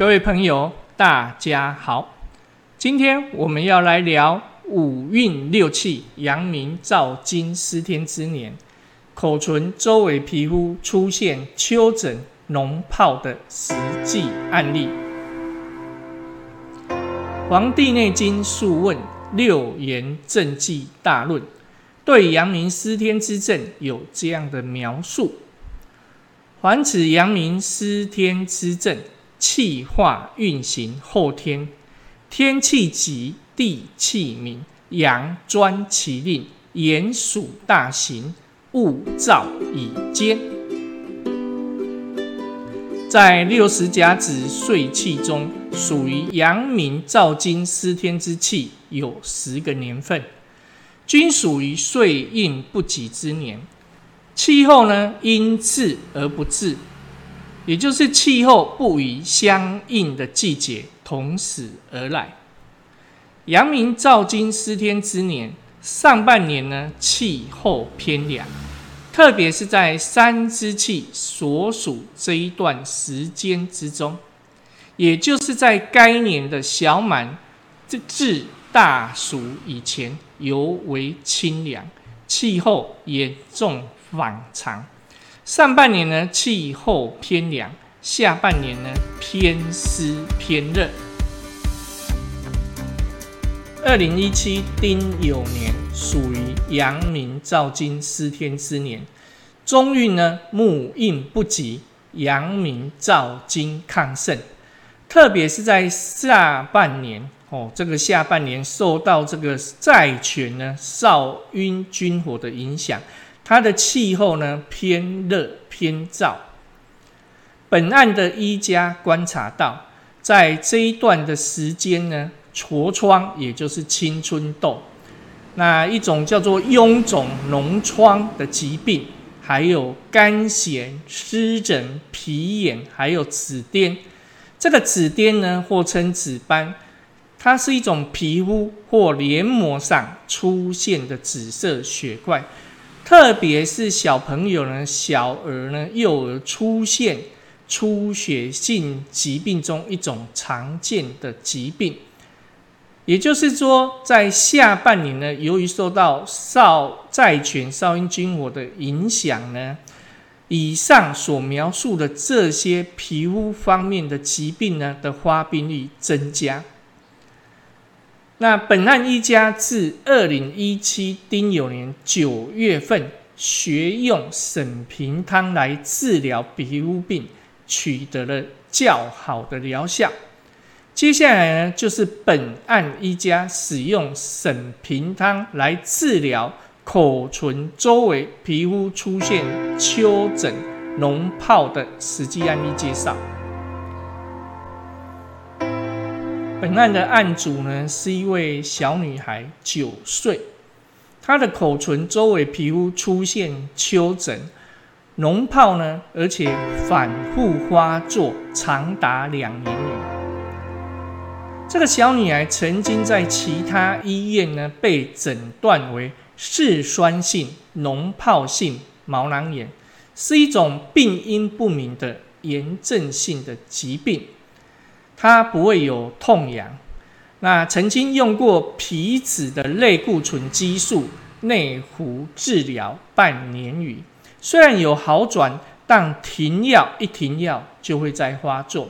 各位朋友，大家好。今天我们要来聊五运六气、阳明照金司天之年，口唇周围皮肤出现丘疹、脓疱的实际案例。《黄帝内经·素问·六言正纪大论》对阳明司天之症有这样的描述。凡此阳明司天之症，气化运行后天，天气急，地气明，阳专其令，炎暑大行，物燥以坚。在六十甲子岁气中，属于阳明照金司天之气有十个年份，均属于岁运不及之年。气候呢，因至而不至，也就是气候不与相应的季节同时而来。阳明照金司天之年，上半年呢，气候偏凉，特别是在三之气所属这一段时间之中，也就是在该年的小满至大暑以前，尤为清凉，气候严重。反常，上半年呢气候偏凉，下半年呢偏湿偏热。二零一七丁酉年属于阳明照金司天之年，中运呢木印不及，阳明照金亢盛，特别是在下半年哦，这个下半年受到这个债权呢少阴军火的影响。它的气候呢偏热偏燥。本案的医家观察到，在这一段的时间呢，痤疮也就是青春痘，那一种叫做臃肿脓疮的疾病，还有肝癣、湿疹、皮炎，还有紫癜。这个紫癜呢，或称紫斑，它是一种皮肤或黏膜上出现的紫色血块。特别是小朋友呢，小儿呢，幼儿出现出血性疾病中一种常见的疾病，也就是说，在下半年呢，由于受到少债权少阴君火的影响呢，以上所描述的这些皮肤方面的疾病呢的发病率增加。那本案一家自二零一七丁酉年九月份学用沈平汤来治疗皮肤病，取得了较好的疗效。接下来呢，就是本案一家使用沈平汤来治疗口唇周围皮肤出现丘疹、脓疱的实际案例介绍。本案的案主呢是一位小女孩，九岁，她的口唇周围皮肤出现丘疹、脓疱呢，而且反复发作，长达两年余。这个小女孩曾经在其他医院呢被诊断为嗜酸性脓疱性毛囊炎，是一种病因不明的炎症性的疾病。它不会有痛痒，那曾经用过皮脂的类固醇激素内服治疗半年余，虽然有好转，但停药一停药就会再发作。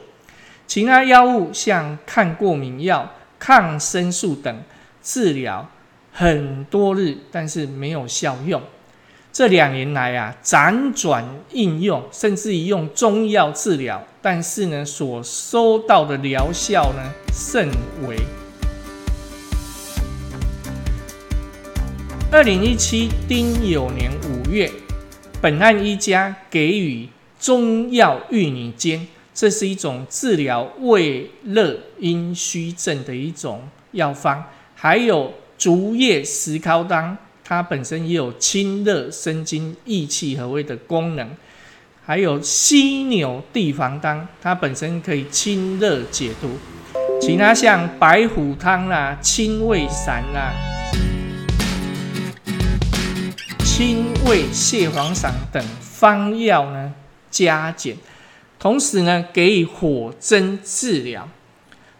其他药物像抗过敏药、抗生素等治疗很多日，但是没有效用。这两年来啊，辗转应用，甚至于用中药治疗，但是呢，所收到的疗效呢甚微。二零一七丁酉年五月，本案一家给予中药玉女煎，这是一种治疗胃热阴虚症的一种药方，还有竹叶石膏汤。它本身也有清热生津、益气和胃的功能，还有犀牛地黄汤，它本身可以清热解毒。其他像白虎汤啦、清胃散啦、清胃泻黄散等方药呢，加减同时呢，给予火针治疗。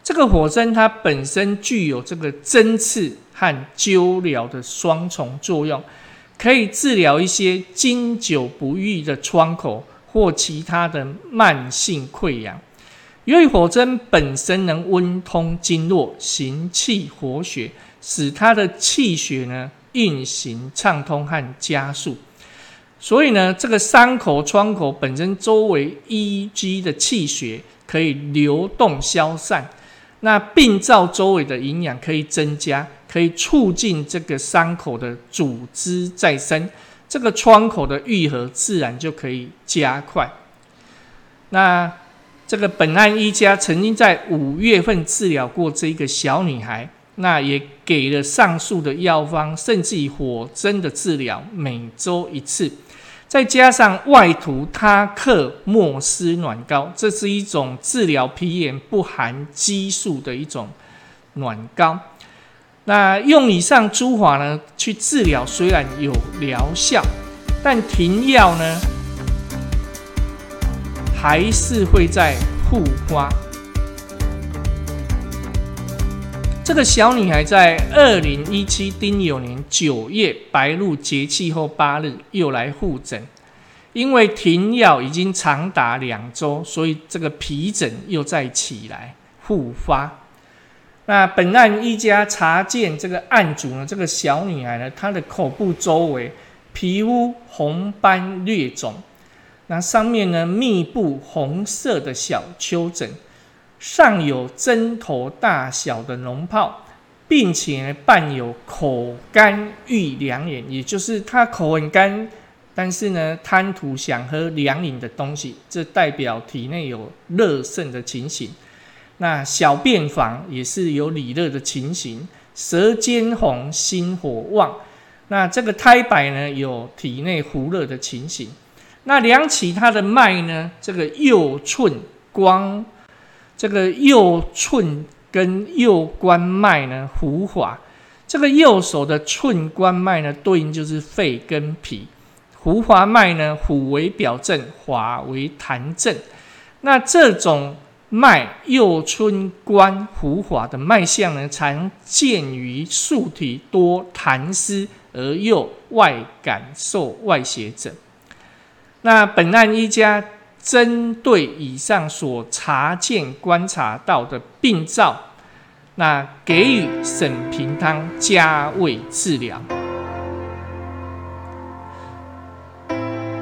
这个火针它本身具有这个针刺和灸疗的双重作用，可以治疗一些经久不愈的创口或其他的慢性溃疡。由于火针本身能温通经络、行气活血，使它的气血呢运行畅通和加速，所以呢，这个伤口创口本身周围淤积的气血可以流动消散，那病灶周围的营养可以增加，可以促进这个伤口的组织再生，这个创口的愈合自然就可以加快。那。这个本案一家曾经在五月份治疗过这一个小女孩，那也给了上述的药方，甚至以火针的治疗，每周一次，再加上外涂他克莫斯暖膏，这是一种治疗皮炎不含激素的一种暖膏。那用以上诸法呢去治疗，虽然有疗效，但停药呢？还是会在复发。这个小女孩在二零一七丁酉年九月白露节气后八日又来复诊，因为停药已经长达两周，所以这个皮疹又再起来复发。那本案一家查见这个案主呢，这个小女孩呢，她的口部周围皮肤红斑略肿。那上面呢，密布红色的小丘疹，上有针头大小的脓泡，并且伴有口干欲凉饮，也就是他口很干，但是呢，贪图想喝凉饮的东西，这代表体内有热盛的情形。那小便房也是有里热的情形，舌尖红，心火旺。那这个胎白呢，有体内糊热的情形。那量起他的脉呢？这个右寸光，这个右寸跟右关脉呢，浮滑。这个右手的寸关脉呢，对应就是肺跟脾。浮滑脉呢，浮为表证，滑为痰证。那这种脉右寸关浮滑的脉象呢，常见于素体多痰湿而又外感受外邪者。那本案一家针对以上所查见、观察到的病灶，那给予沈平汤加味治疗。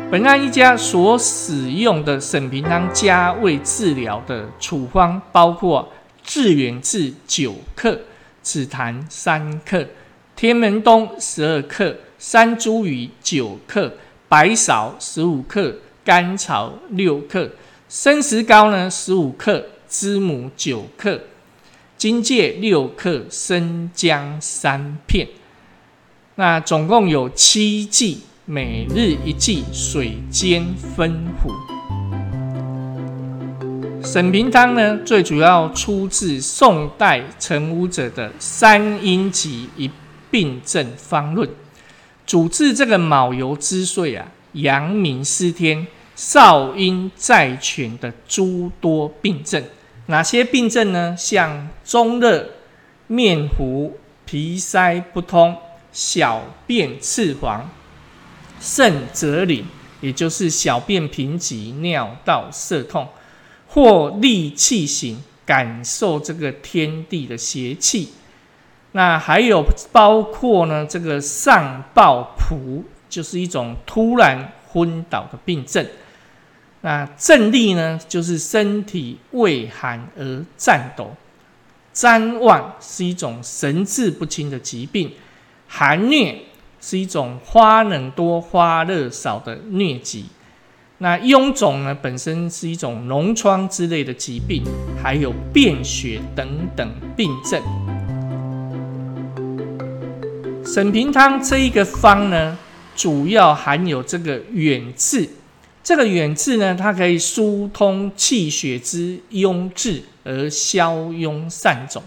本案一家所使用的沈平汤加味治疗的处方，包括致远志九克、紫檀三克、天门冬十二克、山茱萸九克。白芍十五克，甘草六克，生石膏呢十五克，知母九克，荆芥六克，生姜三片。那总共有七剂，每日一剂，水煎分服。沈平汤呢，最主要出自宋代陈武者的《三阴集一病症方论》。主治这个卯酉之岁啊，阳明失天、少阴在犬的诸多病症。哪些病症呢？像中热、面糊、皮塞不通、小便赤黄、肾则领，也就是小便贫瘠、尿道涩痛，或利气型，感受这个天地的邪气。那还有包括呢，这个上暴仆就是一种突然昏倒的病症。那症例呢，就是身体畏寒而颤抖；谵妄是一种神志不清的疾病；寒疟是一种花冷多、花热少的疟疾。那臃肿呢，本身是一种脓疮之类的疾病，还有便血等等病症。沈平汤这一个方呢，主要含有这个远志。这个远志呢，它可以疏通气血之壅滞而消痈散肿。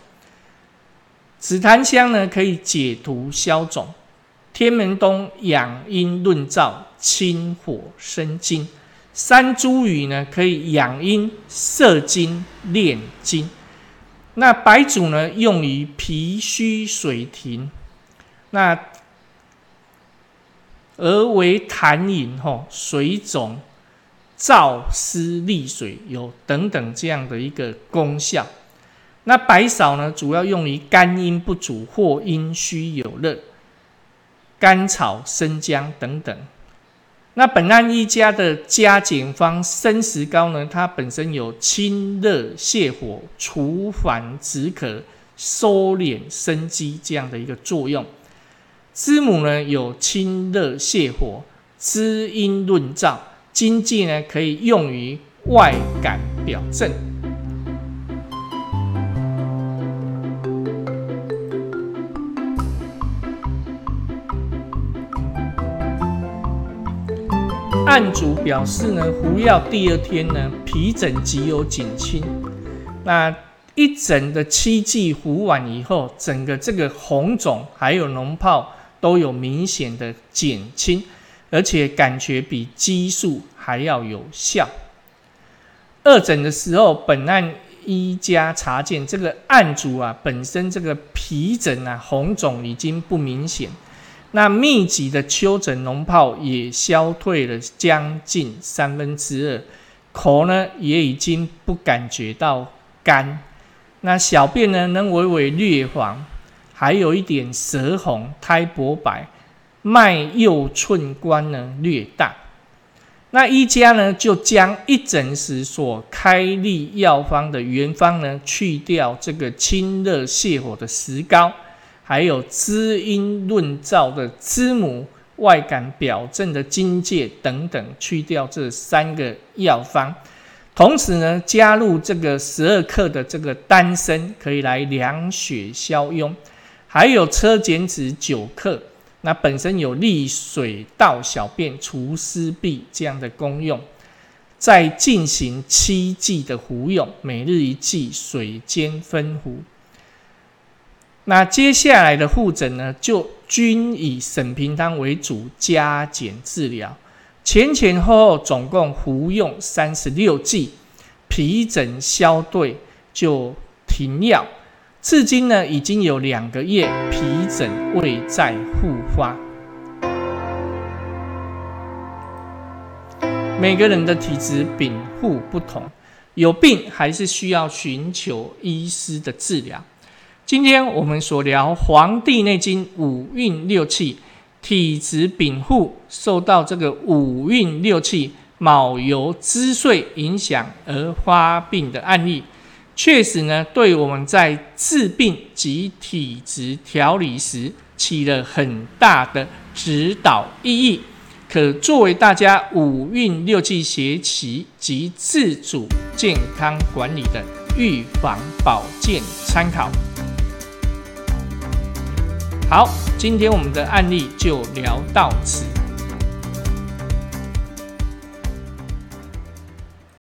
紫檀香呢，可以解毒消肿；天门冬养阴润燥，清火生津；山茱萸呢，可以养阴、摄精、炼精。那白术呢，用于脾虚水停，那而为痰饮吼、水肿、燥湿利水有等等这样的一个功效。那白芍呢，主要用于肝阴不足或阴虚有热，甘草、生姜等等。那本案一家的加减方生石膏呢，它本身有清热泻火、除烦止渴、收敛生机这样的一个作用。知母呢有清热泻火、滋阴润燥，经济呢可以用于外感表症。案主表示呢，服药第二天呢，皮疹即有减轻。那一整的七剂服完以后，整个这个红肿还有脓泡都有明显的减轻，而且感觉比激素还要有效。二诊的时候，本案医家查见这个案主啊，本身这个皮疹啊红肿已经不明显。那密集的丘疹脓泡也消退了将近三分之二，口呢也已经不感觉到干，那小便呢能微微略黄，还有一点舌红苔薄白，脉右寸关呢略大。那一家呢就将一诊时所开立药方的原方呢去掉这个清热泻火的石膏。还有滋阴润燥的滋母、外感表症的金界等等，去掉这三个药方，同时呢，加入这个十二克的这个丹参，可以来凉血消痈；还有车减脂九克，那本身有利水道小便、除湿痹这样的功用，再进行七剂的服用，每日一剂，水煎分服。那接下来的复诊呢，就均以沈平汤为主，加减治疗。前前后后总共服用三十六剂，皮疹消退就停药。至今呢，已经有两个月，皮疹未再复发。每个人的体质禀赋不同，有病还是需要寻求医师的治疗。今天我们所聊《黄帝内经》五运六气，体质禀赋受到这个五运六气卯酉之岁影响而发病的案例，确实呢，对我们在治病及体质调理时起了很大的指导意义，可作为大家五运六气学习及自主健康管理的预防保健参考。好，今天我们的案例就聊到此。